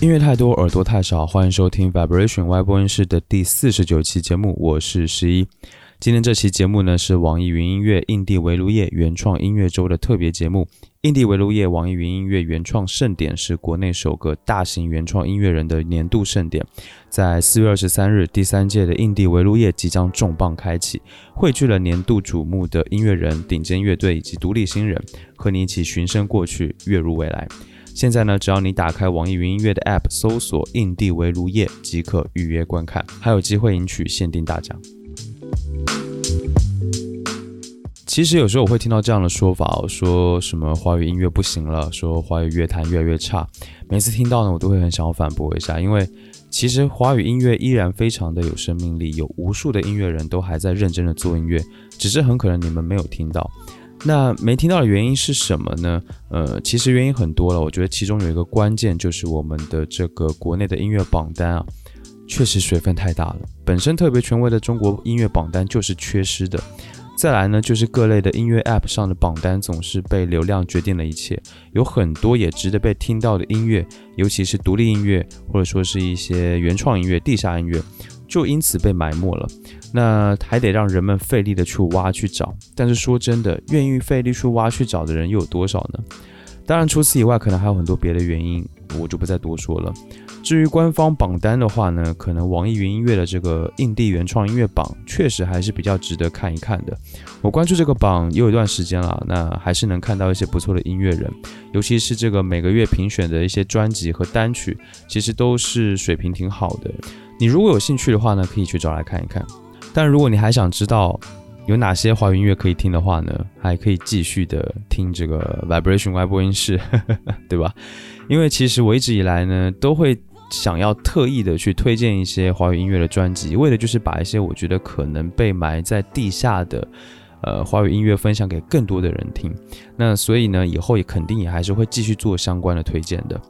音乐太多，耳朵太少，欢迎收听 Vibration 外播音室的第四十九期节目，我是十一。今天这期节目呢是网易云音乐印地围炉夜原创音乐周的特别节目。印地围炉夜网易云音乐原创盛典是国内首个大型原创音乐人的年度盛典，在四月二十三日，第三届的印地围炉夜即将重磅开启，汇聚了年度瞩目的音乐人、顶尖乐队以及独立新人，和你一起寻声过去，跃入未来。现在呢，只要你打开网易云音乐的 App，搜索“印地围炉夜”即可预约观看，还有机会赢取限定大奖。其实有时候我会听到这样的说法，说什么华语音乐不行了，说华语乐坛越来越差。每次听到呢，我都会很想要反驳一下，因为其实华语音乐依然非常的有生命力，有无数的音乐人都还在认真的做音乐，只是很可能你们没有听到。那没听到的原因是什么呢？呃，其实原因很多了。我觉得其中有一个关键就是我们的这个国内的音乐榜单啊，确实水分太大了。本身特别权威的中国音乐榜单就是缺失的。再来呢，就是各类的音乐 App 上的榜单总是被流量决定了一切，有很多也值得被听到的音乐，尤其是独立音乐或者说是一些原创音乐、地下音乐，就因此被埋没了。那还得让人们费力的去挖去找，但是说真的，愿意费力去挖去找的人又有多少呢？当然，除此以外，可能还有很多别的原因，我就不再多说了。至于官方榜单的话呢，可能网易云音乐的这个印地原创音乐榜确实还是比较值得看一看的。我关注这个榜也有一段时间了，那还是能看到一些不错的音乐人，尤其是这个每个月评选的一些专辑和单曲，其实都是水平挺好的。你如果有兴趣的话呢，可以去找来看一看。但如果你还想知道有哪些华语音乐可以听的话呢，还可以继续的听这个 Vibration 外播音室，对吧？因为其实我一直以来呢，都会想要特意的去推荐一些华语音乐的专辑，为的就是把一些我觉得可能被埋在地下的呃华语音乐分享给更多的人听。那所以呢，以后也肯定也还是会继续做相关的推荐的。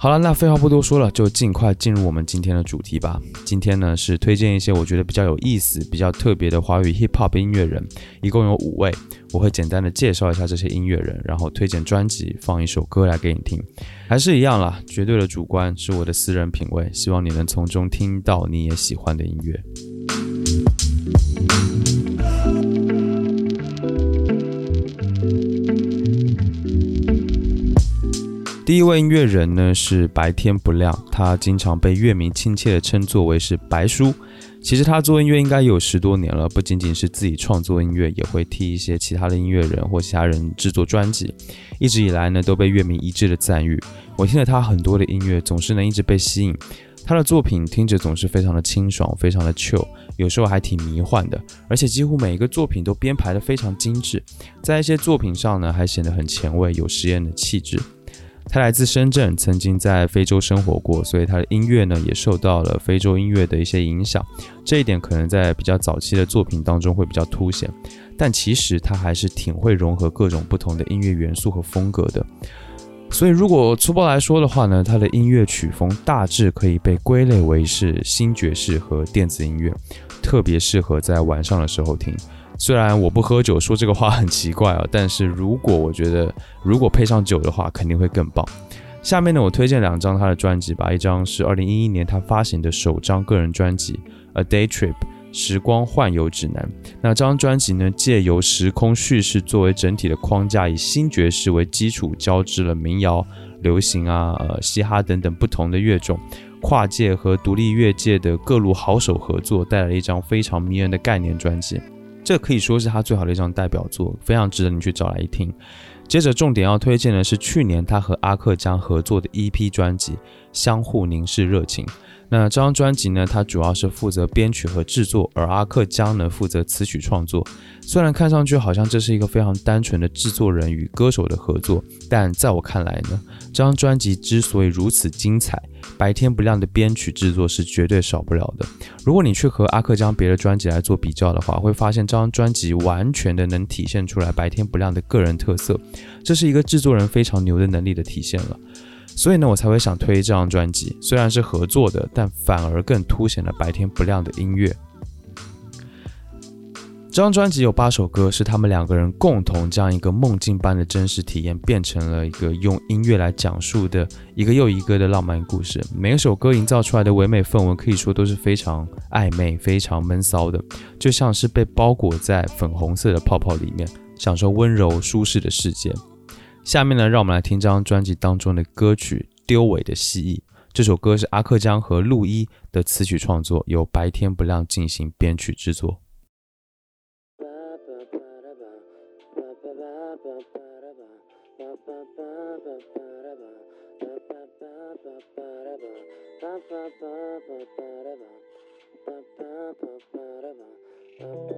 好了，那废话不多说了，就尽快进入我们今天的主题吧。今天呢是推荐一些我觉得比较有意思、比较特别的华语 hip hop 音乐人，一共有五位。我会简单的介绍一下这些音乐人，然后推荐专辑，放一首歌来给你听。还是一样啦，绝对的主观是我的私人品味，希望你能从中听到你也喜欢的音乐。第一位音乐人呢是白天不亮，他经常被乐迷亲切的称作为是白叔。其实他做音乐应该有十多年了，不仅仅是自己创作音乐，也会替一些其他的音乐人或其他人制作专辑。一直以来呢都被乐迷一致的赞誉。我听了他很多的音乐，总是能一直被吸引。他的作品听着总是非常的清爽，非常的 chill，有时候还挺迷幻的，而且几乎每一个作品都编排的非常精致，在一些作品上呢还显得很前卫，有实验的气质。他来自深圳，曾经在非洲生活过，所以他的音乐呢也受到了非洲音乐的一些影响。这一点可能在比较早期的作品当中会比较凸显，但其实他还是挺会融合各种不同的音乐元素和风格的。所以如果粗暴来说的话呢，他的音乐曲风大致可以被归类为是新爵士和电子音乐，特别适合在晚上的时候听。虽然我不喝酒，说这个话很奇怪啊，但是如果我觉得如果配上酒的话，肯定会更棒。下面呢，我推荐两张他的专辑吧，一张是二零一一年他发行的首张个人专辑《A Day Trip》时光幻游指南。那张专辑呢，借由时空叙事作为整体的框架，以新爵士为基础，交织了民谣、流行啊、嘻哈等等不同的乐种，跨界和独立乐界的各路好手合作，带来了一张非常迷人的概念专辑。这可以说是他最好的一张代表作，非常值得你去找来听。接着重点要推荐的是去年他和阿克江合作的 EP 专辑《相互凝视热情》。那这张专辑呢，他主要是负责编曲和制作，而阿克江呢负责词曲创作。虽然看上去好像这是一个非常单纯的制作人与歌手的合作，但在我看来呢，这张专辑之所以如此精彩，白天不亮的编曲制作是绝对少不了的。如果你去和阿克江别的专辑来做比较的话，会发现这张专辑完全的能体现出来白天不亮的个人特色，这是一个制作人非常牛的能力的体现了。所以呢，我才会想推这张专辑。虽然是合作的，但反而更凸显了白天不亮的音乐。这张专辑有八首歌，是他们两个人共同将一个梦境般的真实体验变成了一个用音乐来讲述的一个又一个的浪漫故事。每一首歌营造出来的唯美氛围可以说都是非常暧昧、非常闷骚的，就像是被包裹在粉红色的泡泡里面，享受温柔舒适的世界。下面呢，让我们来听这张专辑当中的歌曲《丢尾的蜥蜴》。这首歌是阿克江和陆一的词曲创作，由白天不亮进行编曲制作。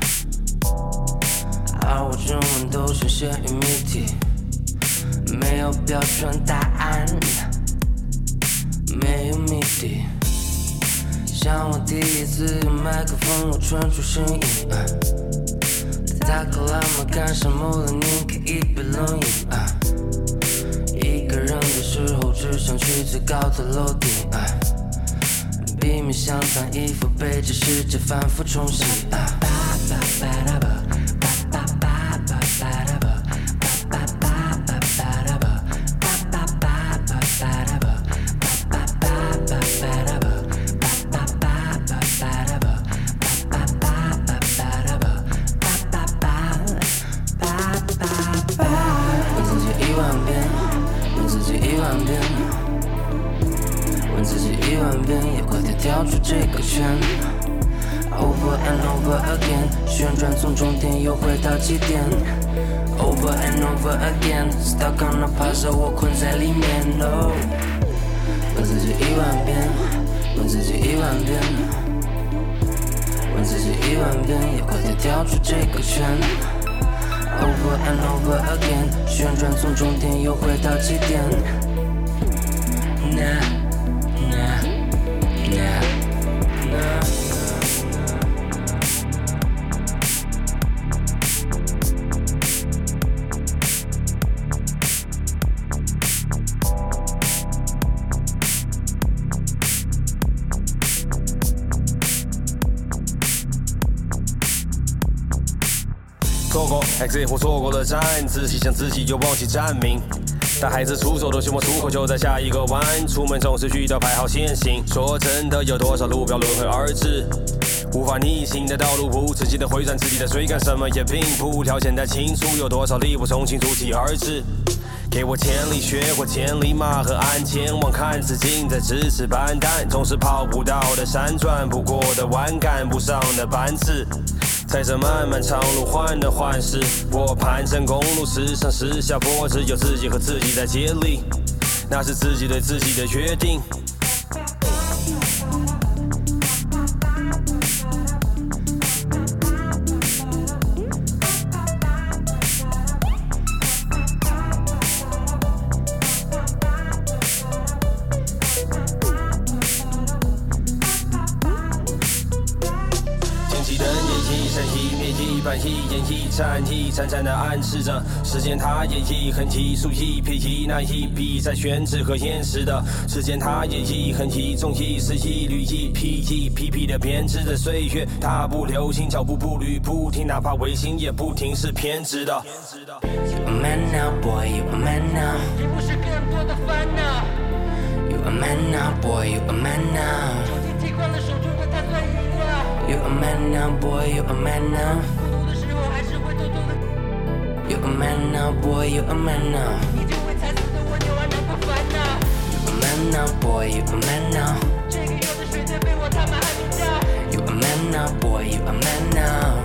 而我整晚都深陷于谜题，没有标准答案，没有谜底。像我第一次用麦克风，我传出声音。在达喀尔，我干什么了？你可以别冷饮。一个人的时候，只想去最高的楼顶，避免像脏衣服被这世界反复冲洗。过了站，仔细想自己又忘记站名。带孩子出手都希望出口就在下一个弯。出门总是遇到排号限行。说真的，有多少路标轮回而至？无法逆行的道路，不自己的回转，自己的追赶，什么也并不条件太清楚。有多少力不从心突起而至？给我千里雪或千里马和鞍，前往看似近在咫尺般淡，总是跑不到的山，转不过的弯，赶不上的班次。在这漫漫长路患得患失，我盘山公路时上时下坡，只有自己和自己在接力，那是自己对自己的约定。战役惨惨地暗示着时间，它也一横一数一撇一捺一笔，在宣纸和现实的时间，它也一横一纵一丝一缕一批一批批的编织着岁月，它不留情，脚步步履不停，哪怕违心也不停，是偏执的。You a man now, boy, you a man now。是不是更多的烦恼？You a man now, boy, you a man now。重新替换了手中的碳酸饮料。You a man now, boy, you a man now。You a man now, boy, you a man now. You a man now, boy, you a man now. You a man now, boy, you a man now.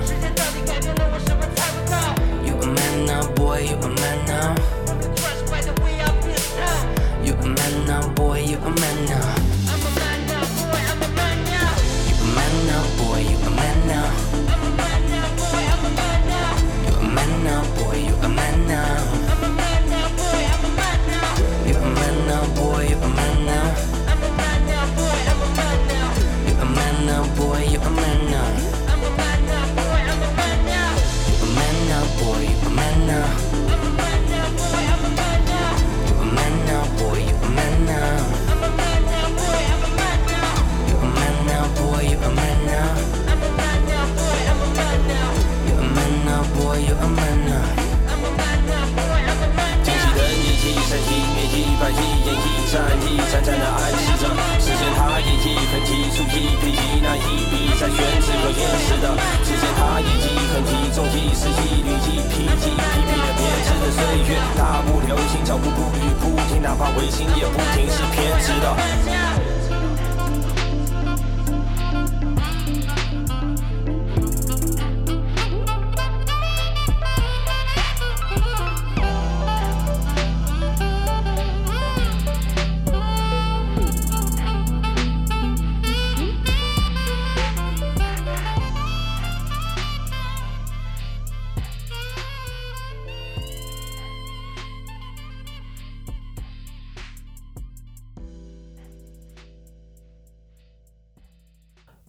战役，战战的暗示着时间它也一肯提出一笔一那一笔在宣纸和岩石的，时间它也一肯提中一是一缕一匹一匹匹的编织的岁月，大步流星脚步步履不停，哪怕违心也不停是偏执的。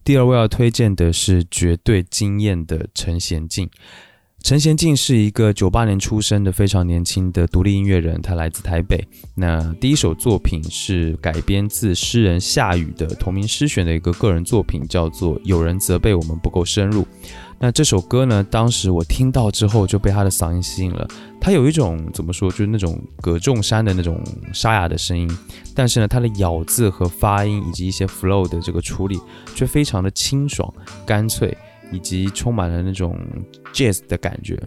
第二位要推荐的是绝对惊艳的陈贤进。陈贤进是一个九八年出生的非常年轻的独立音乐人，他来自台北。那第一首作品是改编自诗人夏雨的同名诗选的一个个人作品，叫做《有人责备我们不够深入》。那这首歌呢？当时我听到之后就被他的嗓音吸引了。他有一种怎么说，就是那种葛仲山的那种沙哑的声音，但是呢，他的咬字和发音以及一些 flow 的这个处理却非常的清爽、干脆，以及充满了那种 jazz 的感觉。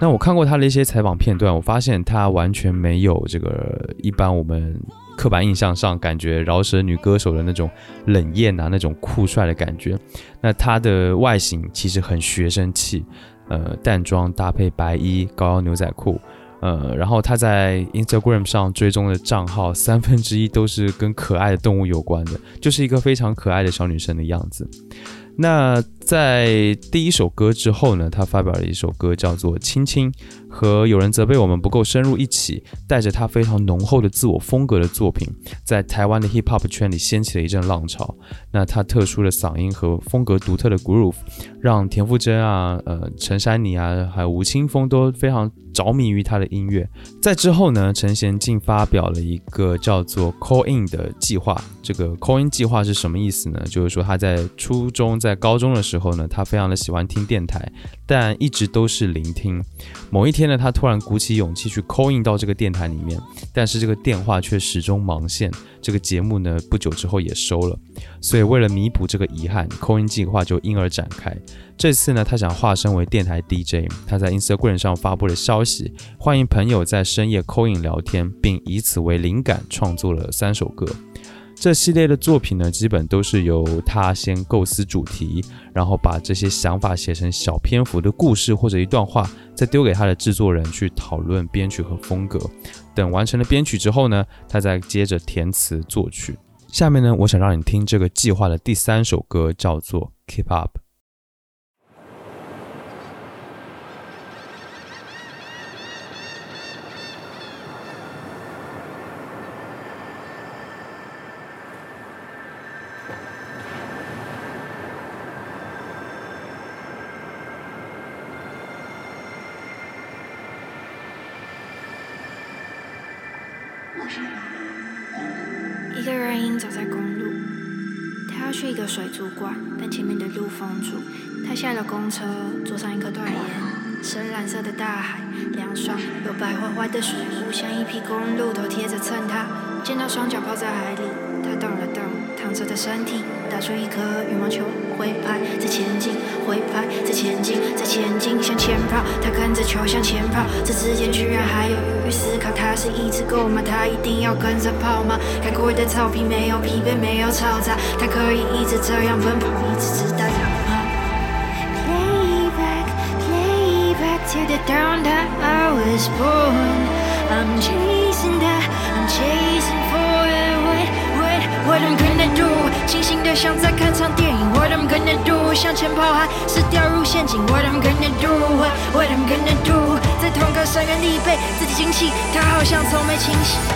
那我看过他的一些采访片段，我发现他完全没有这个一般我们。刻板印象上，感觉饶舌女歌手的那种冷艳啊，那种酷帅的感觉。那她的外形其实很学生气，呃，淡妆搭配白衣、高腰牛仔裤，呃，然后她在 Instagram 上追踪的账号三分之一都是跟可爱的动物有关的，就是一个非常可爱的小女生的样子。那在第一首歌之后呢，他发表了一首歌叫做《亲亲》，和有人责备我们不够深入一起，带着他非常浓厚的自我风格的作品，在台湾的 hip hop 圈里掀起了一阵浪潮。那他特殊的嗓音和风格独特的 groove，让田馥甄啊、呃陈珊妮啊，还有吴青峰都非常着迷于他的音乐。在之后呢，陈贤进发表了一个叫做 Call In 的计划。这个 Call In 计划是什么意思呢？就是说他在初中、在在高中的时候呢，他非常的喜欢听电台，但一直都是聆听。某一天呢，他突然鼓起勇气去 Call In 到这个电台里面，但是这个电话却始终忙线。这个节目呢，不久之后也收了。所以为了弥补这个遗憾，Call In 计划就因而展开。这次呢，他想化身为电台 DJ，他在 Instagram 上发布了消息，欢迎朋友在深夜 Call In 聊天，并以此为灵感创作了三首歌。这系列的作品呢，基本都是由他先构思主题，然后把这些想法写成小篇幅的故事或者一段话，再丢给他的制作人去讨论编曲和风格。等完成了编曲之后呢，他再接着填词作曲。下面呢，我想让你听这个计划的第三首歌，叫做《Keep Up》。一个人影走在公路，他要去一个水族馆，但前面的路封住。他下了公车，坐上一颗断岩，深蓝色的大海，凉爽有白花花的水雾，像一匹公路都贴着蹭他。见到双脚泡在海里，他动了动躺着的身体，打出一颗羽毛球，挥拍在前进，挥拍在前进，在前进向前跑。他看着球向前跑，这之间居然还有余裕思考。他是一只狗吗？他一定要跟着跑吗？开阔的草坪没有疲惫，没有嘈杂，他可以一直这样奔跑，一直直到逃跑。Play back, play back to the dawn that I was born. I'm chasing that, I'm chasing what, I'm gonna do？清醒的像在看场电影。What I'm gonna do？向前跑还是掉入陷阱？What I'm gonna do？What, I'm gonna do？在同个深渊里被自己惊醒，他好像从没清醒。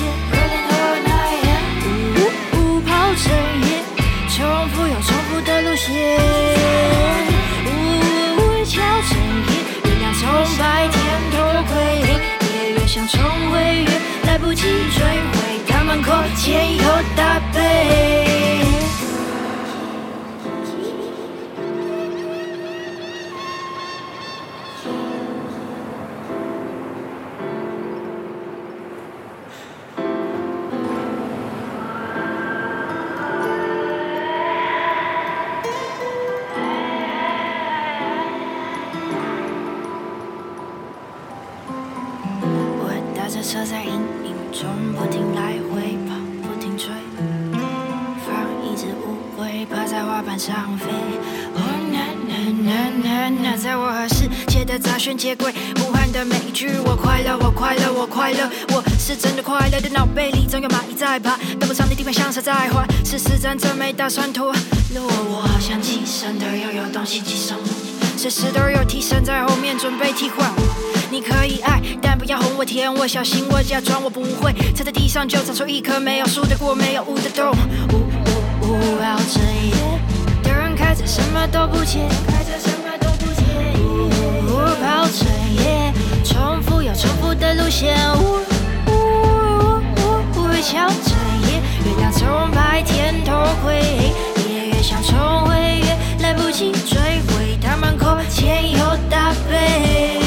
么都不见。呜呜，跑成夜，重复又重复的路线。呜呜，敲彻夜，月亮从白天偷窥，夜越想重回越来不及追回，他们口前后那那，在我和世界的杂讯接轨，呼喊的每一句我快乐，我快乐，我快乐，我是真的快乐的脑背里总有蚂蚁在爬，登不上的地方像蛇在滑，是实战者没打算脱落，我好像寄生的又有东西寄生，随时都有替身在后面准备替换。你可以爱，但不要哄我甜我，小心我假装我不会，踩在地上就长出一颗没有树的果，没有雾的洞。呜呜呜，绕着夜，的人开着什么都不见，开着什么都不见。呜呜，整夜，重复又重复的路线。呜呜呜呜，越想整夜，月亮从白天偷窥，夜越想重回越来不及追回，他们口前后搭配。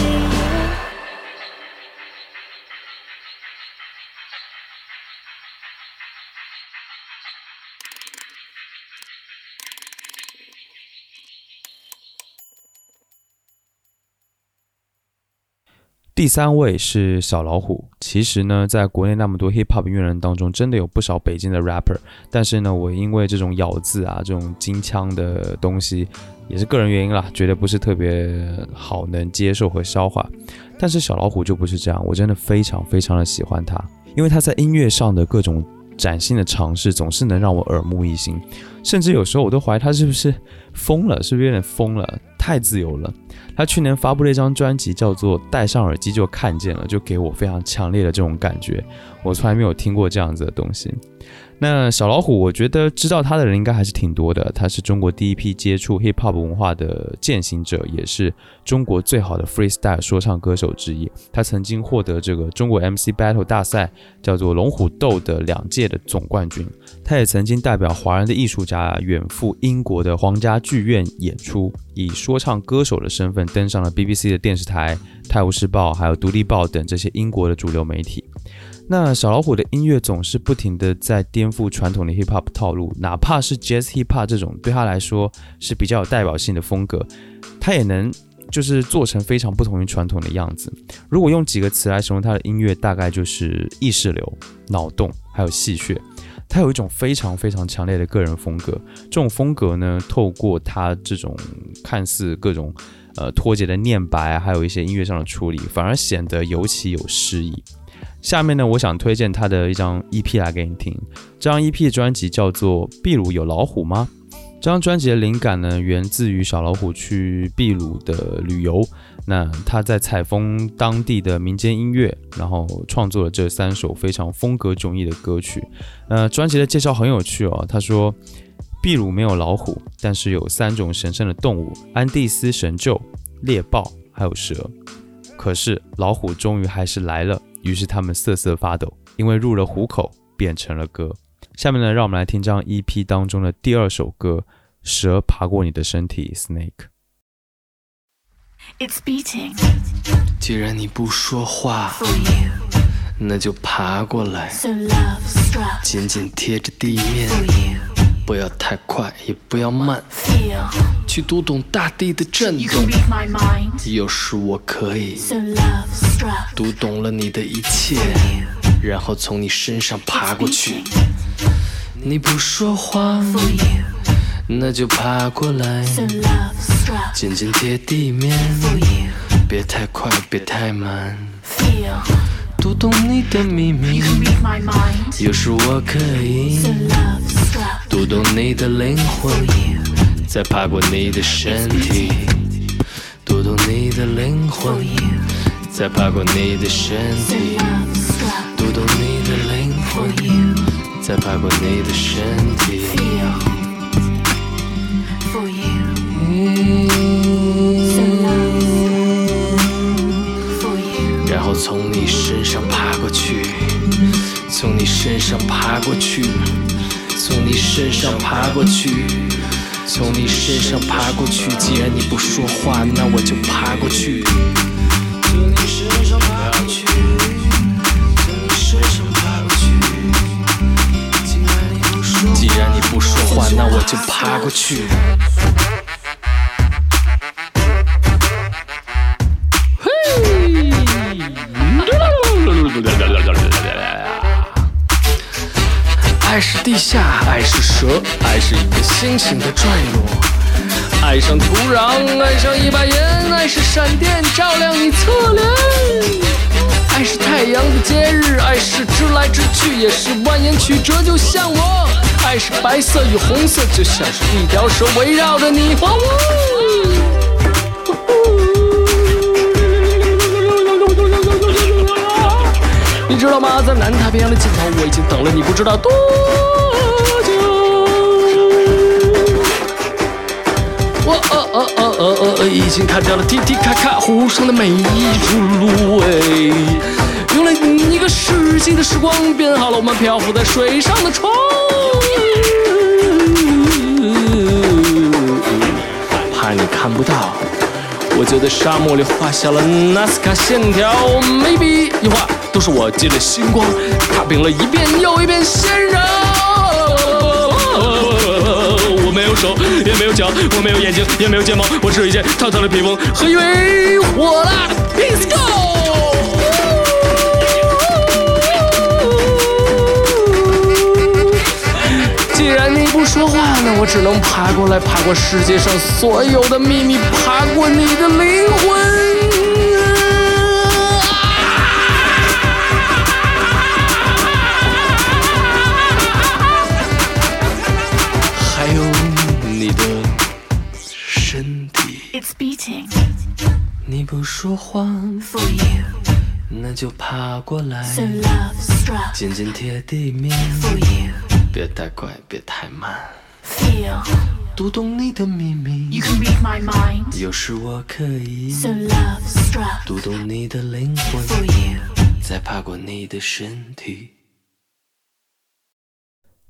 第三位是小老虎。其实呢，在国内那么多 hip hop 音乐人当中，真的有不少北京的 rapper。但是呢，我因为这种咬字啊，这种京腔的东西，也是个人原因啦，觉得不是特别好能接受和消化。但是小老虎就不是这样，我真的非常非常的喜欢他，因为他在音乐上的各种崭新的尝试，总是能让我耳目一新。甚至有时候我都怀疑他是不是疯了，是不是有点疯了？太自由了。他去年发布了一张专辑，叫做《戴上耳机就看见了》，就给我非常强烈的这种感觉。我从来没有听过这样子的东西。那小老虎，我觉得知道他的人应该还是挺多的。他是中国第一批接触 hip hop 文化的践行者，也是中国最好的 freestyle 说唱歌手之一。他曾经获得这个中国 MC Battle 大赛，叫做龙虎斗的两届的总冠军。他也曾经代表华人的艺术家远赴英国的皇家剧院演出，以说唱歌手的身份登上了 BBC 的电视台、《泰晤士报》还有《独立报》等这些英国的主流媒体。那小老虎的音乐总是不停的在颠覆传统的 hip hop 套路，哪怕是 jazz hip hop 这种对他来说是比较有代表性的风格，他也能就是做成非常不同于传统的样子。如果用几个词来形容他的音乐，大概就是意识流、脑洞还有戏谑。他有一种非常非常强烈的个人风格，这种风格呢，透过他这种看似各种呃脱节的念白，还有一些音乐上的处理，反而显得尤其有诗意。下面呢，我想推荐他的一张 EP 来给你听。这张 EP 专辑叫做《秘鲁有老虎吗》。这张专辑的灵感呢，源自于小老虎去秘鲁的旅游。那他在采风当地的民间音乐，然后创作了这三首非常风格迥异的歌曲。呃，专辑的介绍很有趣哦。他说，秘鲁没有老虎，但是有三种神圣的动物：安第斯神鹫、猎豹还有蛇。可是老虎终于还是来了。于是他们瑟瑟发抖，因为入了虎口，变成了歌。下面呢，让我们来听这张 EP 当中的第二首歌《蛇爬过你的身体》（Snake）。It's beating 既然你不说话，for you, 那就爬过来，so love 紧紧贴着地面，for you. 不要太快，也不要慢，去读懂大地的震动。有时我可以读懂了你的一切，然后从你身上爬过去。你不说话，那就爬过来，紧紧贴地面，别太快，别太慢。Feel. 读懂你的秘密。有时我可以读懂你的灵魂，再爬过你的身体，读懂你的灵魂，再爬过你的身体，读懂你的灵魂，再爬过你的身体。你身上爬过去，从你身上爬过去，从你身上爬过去，从你身上爬过去。既然你不说话，那我就爬过去。从你身上爬过去，从你身上爬过去。既然你不说话，那我就爬过去。地下，爱是蛇，爱是一个星星的坠落。爱上土壤，爱上一把烟，爱是闪电照亮你侧脸。爱是太阳的节日，爱是直来直去，也是蜿蜒曲折，就像我。爱是白色与红色，就像是一条蛇围绕着你和我。你知道吗？在南太平洋的尽头，我已经等了你不知道多我呃呃呃呃呃呃，已经看掉了滴滴咔咔湖上的每一处芦苇，用了一个世纪的时光，编好了我们漂浮在水上的船。怕你看不到，我就在沙漠里画下了纳斯卡线条，每笔一画都是我借着星光踏平了一遍又一遍手，也没有脚，我没有眼睛，也没有睫毛，我只有一件烫烫的披风和一尾火辣的 Let's go！既然你不说话，那我只能爬过来，爬过世界上所有的秘密，爬过你的灵魂。说谎，For you. 那就爬过来，So love. 紧紧贴地面，For you. 别太快，别太慢，Feel. 读懂你的秘密 You。can read my mind. 有时我可以 So love. 读懂你的灵 For 魂，you. 再爬过你的身体。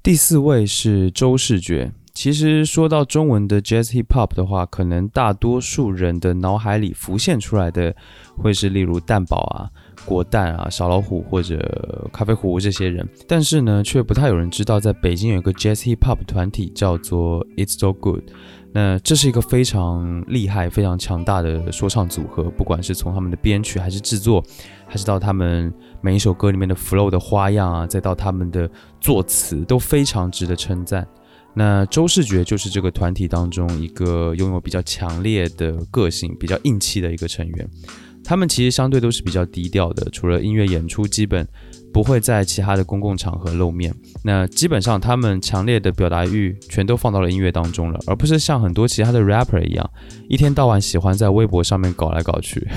第四位是周世觉。其实说到中文的 Jazz Hip Hop 的话，可能大多数人的脑海里浮现出来的会是例如蛋堡啊、果蛋啊、小老虎或者咖啡壶这些人，但是呢，却不太有人知道，在北京有一个 Jazz Hip Hop 团体叫做 It's So Good。那这是一个非常厉害、非常强大的说唱组合，不管是从他们的编曲还是制作，还是到他们每一首歌里面的 flow 的花样啊，再到他们的作词，都非常值得称赞。那周世觉就是这个团体当中一个拥有比较强烈的个性、比较硬气的一个成员。他们其实相对都是比较低调的，除了音乐演出，基本不会在其他的公共场合露面。那基本上他们强烈的表达欲全都放到了音乐当中了，而不是像很多其他的 rapper 一样，一天到晚喜欢在微博上面搞来搞去。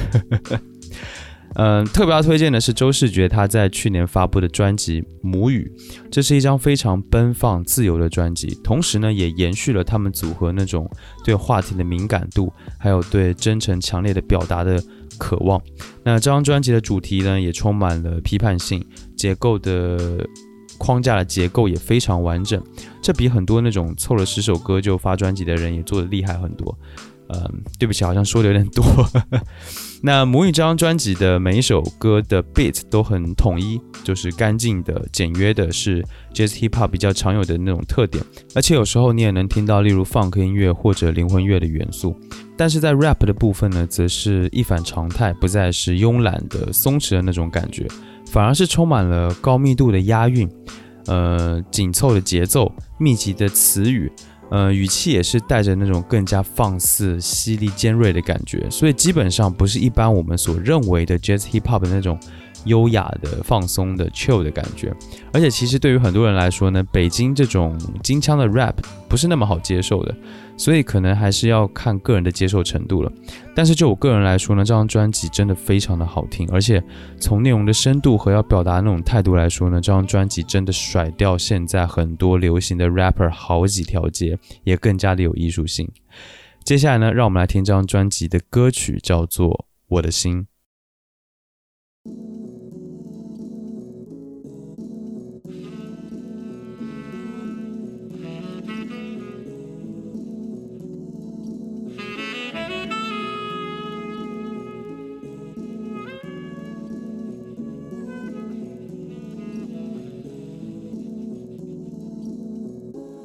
嗯，特别要推荐的是周世觉他在去年发布的专辑《母语》，这是一张非常奔放、自由的专辑，同时呢，也延续了他们组合那种对话题的敏感度，还有对真诚、强烈的表达的渴望。那这张专辑的主题呢，也充满了批判性，结构的框架的结构也非常完整，这比很多那种凑了十首歌就发专辑的人也做得厉害很多。嗯，对不起，好像说的有点多。那母语这张专辑的每一首歌的 beat 都很统一，就是干净的、简约的，是 jazz hip hop 比较常有的那种特点。而且有时候你也能听到，例如 funk 音乐或者灵魂乐的元素。但是在 rap 的部分呢，则是一反常态，不再是慵懒的、松弛的那种感觉，反而是充满了高密度的押韵，呃，紧凑的节奏、密集的词语。呃，语气也是带着那种更加放肆、犀利、尖锐的感觉，所以基本上不是一般我们所认为的 jazz hip hop 的那种优雅的、放松的、chill 的感觉。而且其实对于很多人来说呢，北京这种京腔的 rap 不是那么好接受的，所以可能还是要看个人的接受程度了。但是就我个人来说呢，这张专辑真的非常的好听，而且从内容的深度和要表达那种态度来说呢，这张专辑真的甩掉现在很多流行的 rapper 好几条街，也更加的有艺术性。接下来呢，让我们来听这张专辑的歌曲，叫做《我的心》。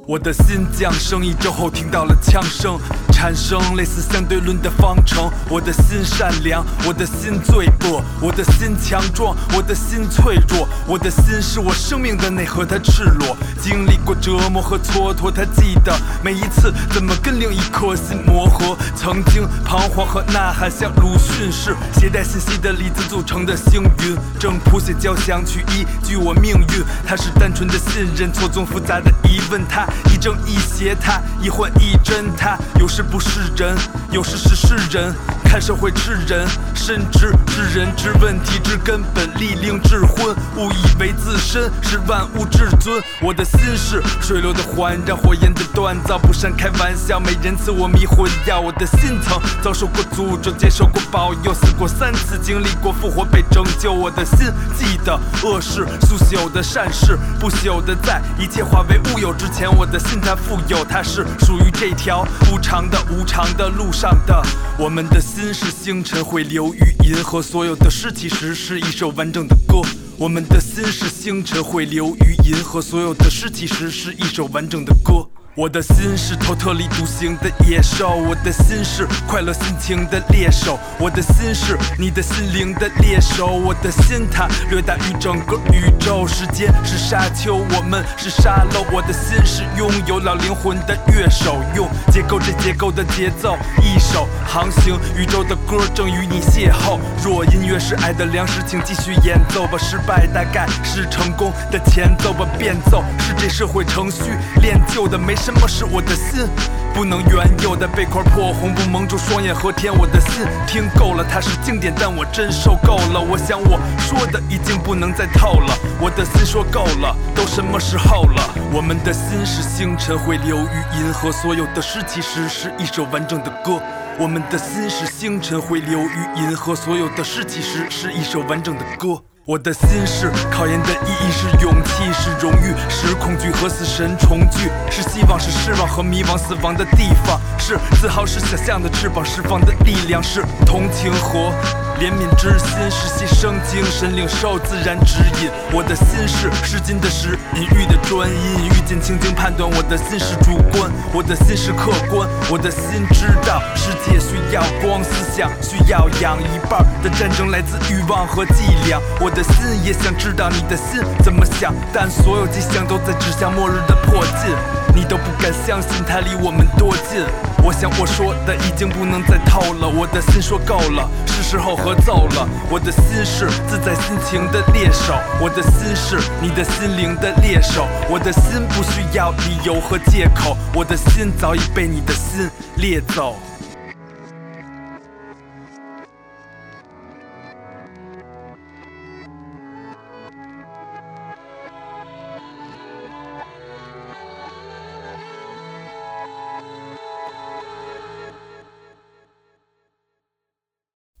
我的心降生一周后，听到了枪声，产生类似相对论的方程。我的心善良，我的心罪恶，我的心强壮，我的心脆弱。我的心是我生命的内核，它赤裸，经历过折磨和蹉跎。它记得每一次怎么跟另一颗心磨合，曾经彷徨和呐喊，像鲁迅式携带信息的粒子组成的星云，正谱写交响曲，依据我命运。它是单纯的信任，错综复杂的疑问，它。亦正亦邪，他亦幻亦真，他有时不是人，有时是世人。看社会吃人，深知知人知问题之根本，利令智昏，误以为自身是万物至尊。我的心是水流的环绕，火焰的锻造，不善开玩笑，没人赐我迷魂药。我的心曾遭受过诅咒，接受过保佑，死过三次，经历过复活被拯救。我的心记得恶事速朽的善事，不朽的在一切化为乌有之前。我的心它富有，它是属于这条无常的无常的路上的。我们的心。心是星辰会流于银河，所有的诗其实是一首完整的歌。我们的心是星辰会流于银河，所有的诗其实是一首完整的歌。我的心是头特立独行的野兽，我的心是快乐心情的猎手，我的心是你的心灵的猎手，我的心它略大于整个宇宙。时间是沙丘，我们是沙漏，我的心是拥有老灵魂的乐手，用结构这结构的节奏，一首航行宇宙的歌正与你邂逅。若音乐是爱的粮食，请继续演奏吧，失败大概是成功的前奏吧，变奏是这社会程序练就的没。什么是我的心？不能原有的被块破红布蒙住双眼和天。我的心听够了，它是经典，但我真受够了。我想我说的已经不能再透了。我的心说够了，都什么时候了？我们的心是星辰会流于银河，所有的诗其实是一首完整的歌。我们的心是星辰会流于银河，所有的诗其实是一首完整的歌。我的心是考验的意义，是勇气，是荣誉，是恐惧和死神重聚，是希望，是失望和迷惘，死亡的地方，是自豪，是想象的翅膀释放的力量，是同情和。怜悯之心是牺牲精神，领受自然指引。我的心是诗经的诗，隐喻的专一，遇见情境判断。我的心是主观，我的心是客观。我的心知道世界需要光，思想需要氧。一半的战争来自欲望和伎俩。我的心也想知道你的心怎么想，但所有迹象都在指向末日的迫近。你都不敢相信它离我们多近。我想我说的已经不能再透了。我的心说够了，是时候。合奏了，我的心是自在心情的猎手，我的心是你的心灵的猎手，我的心不需要理由和借口，我的心早已被你的心猎走。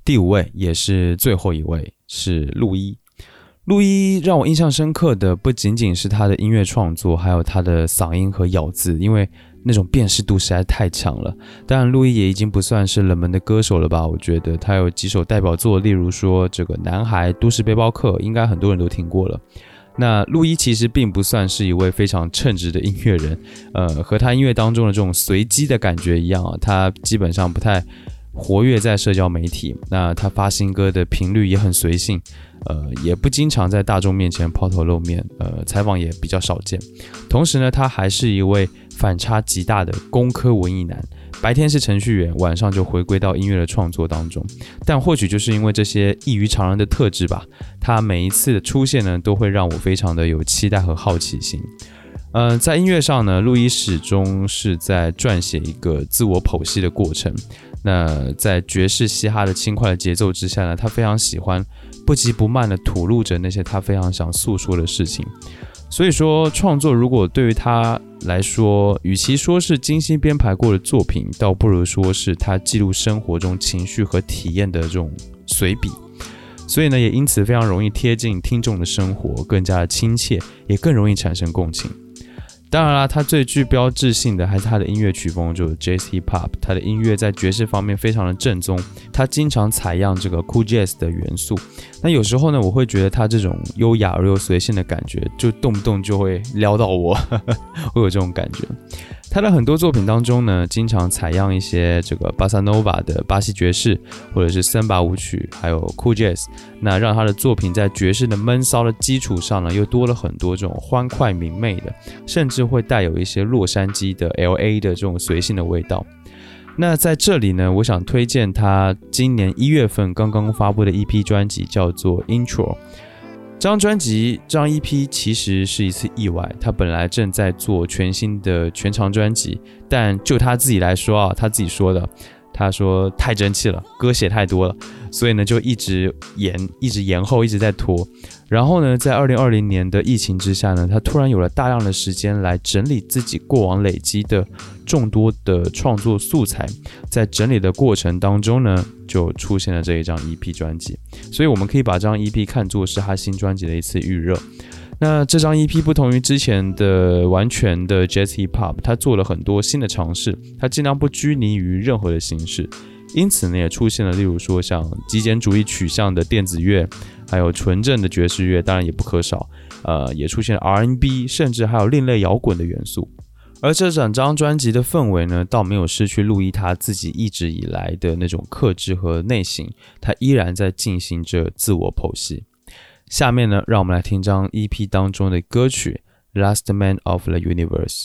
第五位也是最后一位是陆一。陆一让我印象深刻的不仅仅是他的音乐创作，还有他的嗓音和咬字，因为那种辨识度实在太强了。当然，陆一也已经不算是冷门的歌手了吧？我觉得他有几首代表作，例如说这个《男孩》《都市背包客》，应该很多人都听过了。那陆一其实并不算是一位非常称职的音乐人，呃，和他音乐当中的这种随机的感觉一样啊，他基本上不太。活跃在社交媒体，那他发新歌的频率也很随性，呃，也不经常在大众面前抛头露面，呃，采访也比较少见。同时呢，他还是一位反差极大的工科文艺男，白天是程序员，晚上就回归到音乐的创作当中。但或许就是因为这些异于常人的特质吧，他每一次的出现呢，都会让我非常的有期待和好奇心。嗯，在音乐上呢，路易始终是在撰写一个自我剖析的过程。那在爵士嘻哈的轻快的节奏之下呢，他非常喜欢不急不慢的吐露着那些他非常想诉说的事情。所以说，创作如果对于他来说，与其说是精心编排过的作品，倒不如说是他记录生活中情绪和体验的这种随笔。所以呢，也因此非常容易贴近听众的生活，更加的亲切，也更容易产生共情。当然啦，他最具标志性的还是他的音乐曲风，就是 Jazz Hip Hop。他的音乐在爵士方面非常的正宗，他经常采样这个 Cool Jazz 的元素。那有时候呢，我会觉得他这种优雅而又随性的感觉，就动不动就会撩到我，会有这种感觉。他的很多作品当中呢，经常采样一些这个巴萨诺瓦的巴西爵士，或者是森巴舞曲，还有 Cool Jazz，那让他的作品在爵士的闷骚的基础上呢，又多了很多这种欢快明媚的，甚至会带有一些洛杉矶的 L.A. 的这种随性的味道。那在这里呢，我想推荐他今年一月份刚刚发布的一批专辑，叫做 Intro。这张专辑，张 EP 其实是一次意外。他本来正在做全新的全长专辑，但就他自己来说啊，他自己说的，他说太争气了，歌写太多了，所以呢就一直延，一直延后，一直在拖。然后呢，在二零二零年的疫情之下呢，他突然有了大量的时间来整理自己过往累积的众多的创作素材。在整理的过程当中呢，就出现了这一张 EP 专辑。所以我们可以把这张 EP 看作是他新专辑的一次预热。那这张 EP 不同于之前的完全的 Jazz Hip Hop，他做了很多新的尝试，他尽量不拘泥于任何的形式。因此呢，也出现了例如说像极简主义取向的电子乐。还有纯正的爵士乐，当然也不可少。呃，也出现了 R&B，甚至还有另类摇滚的元素。而这整张专辑的氛围呢，倒没有失去路易他自己一直以来的那种克制和内省，他依然在进行着自我剖析。下面呢，让我们来听张 EP 当中的歌曲《Last Man of the Universe》。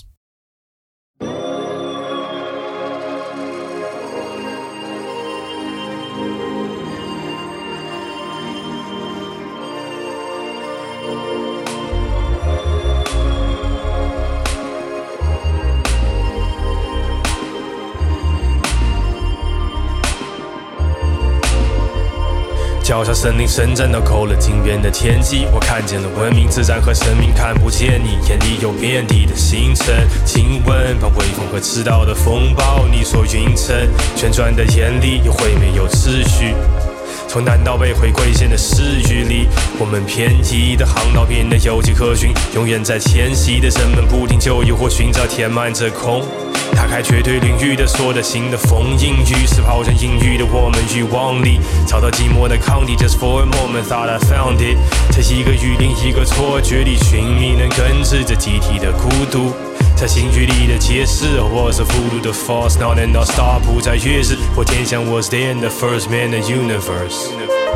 脚下森林伸展到扣了金边的天际，我看见了文明、自然和生命，看不见你眼里有遍地的星辰。亲吻，把微风和赤道的风暴，你说云层，旋转的眼里又会没有秩序。从南到北回归线的视域里，我们偏激的航道变得有迹可循。永远在迁徙的人们不停就医或寻找填满这空。打开绝对领域的锁的新的封印，于是抛向阴郁的我们欲望里，找到寂寞的抗体。Just for a moment thought I found it，在一个与另一个错觉里寻觅，能根治这集体的孤独。在新距离的解释，我是俘虏的 force，now and now star 不再跃日，我天象 was there in the first man the universe。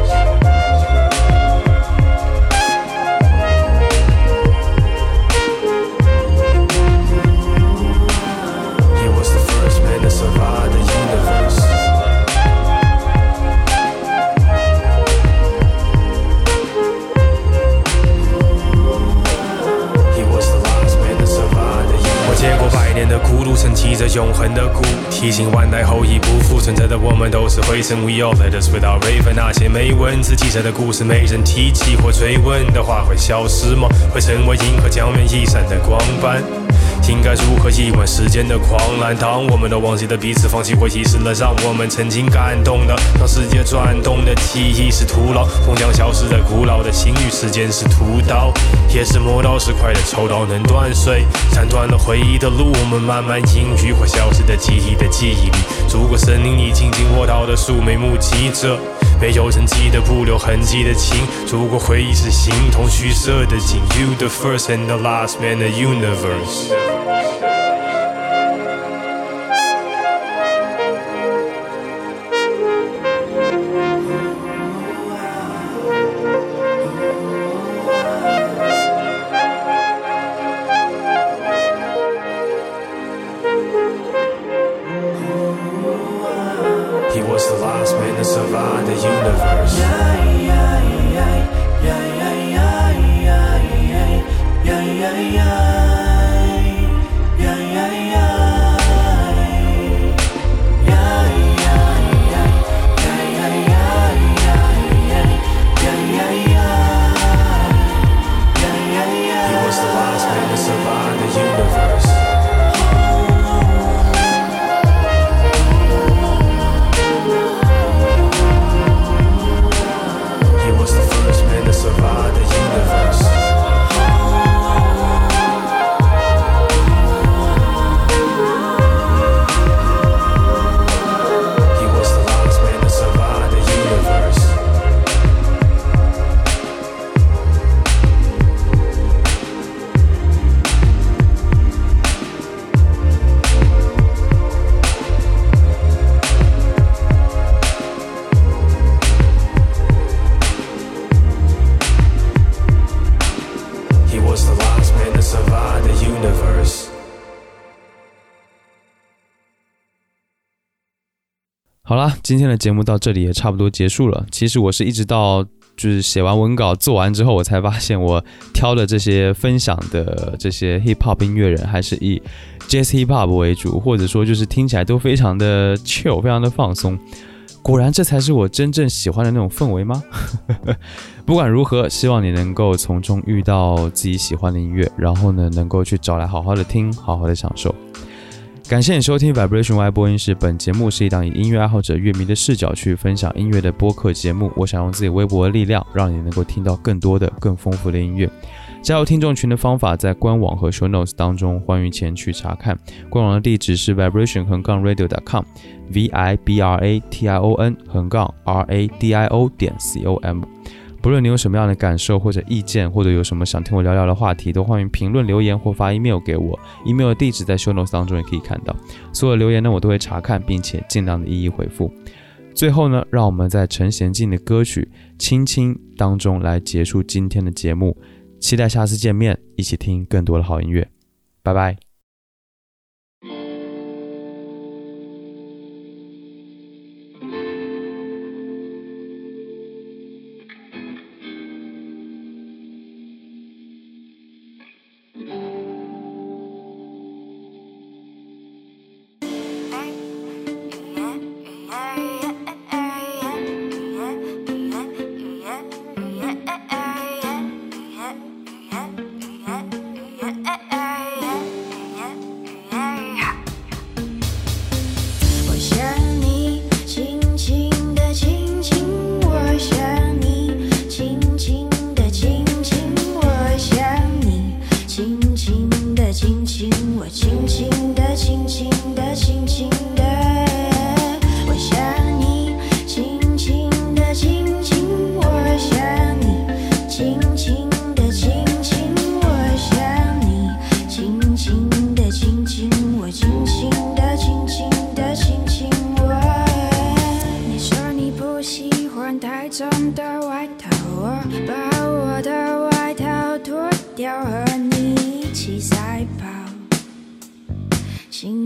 撑起这永恒的鼓，提醒万代后裔不复存在的我们都是灰尘。We all let us without raven，那些没文字记载的故事，没人提起或追问的话，会消失吗？会成为银河江面一闪的光斑？应该如何疑问时间的狂澜？当我们都忘记了彼此，放弃或遗失了让我们曾经感动的，让世界转动的记忆是徒劳，终将消失在古老的心与时间是屠刀，也是磨刀石块的抽刀能断水，斩断了回忆的路，我们慢慢隐喻或消失在记忆的记忆里。如果森林里紧紧握到的树没目击者。没有人记得不留痕迹的情，如果回忆是形同虚设的景，You the first and the last man in the universe。Thank you. 今天的节目到这里也差不多结束了。其实我是一直到就是写完文稿做完之后，我才发现我挑的这些分享的这些 hip hop 音乐人还是以 jazz hip hop 为主，或者说就是听起来都非常的 chill，非常的放松。果然，这才是我真正喜欢的那种氛围吗？不管如何，希望你能够从中遇到自己喜欢的音乐，然后呢，能够去找来好好的听，好好的享受。感谢你收听 Vibration Y 播音室。本节目是一档以音乐爱好者、乐迷的视角去分享音乐的播客节目。我想用自己微薄的力量，让你能够听到更多的、更丰富的音乐。加入听众群的方法在官网和 show notes 当中，欢迎前去查看。官网的地址是 vibration 横杠 radio.com，v i b r a t i o n 横杠 r a d i o 点 c o m。不论你有什么样的感受或者意见，或者有什么想听我聊聊的话题，都欢迎评论留言或发 email 给我。email 的地址在 show notes 当中也可以看到。所有留言呢，我都会查看，并且尽量的一一回复。最后呢，让我们在陈娴静的歌曲《亲亲》当中来结束今天的节目。期待下次见面，一起听更多的好音乐。拜拜。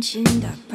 新的。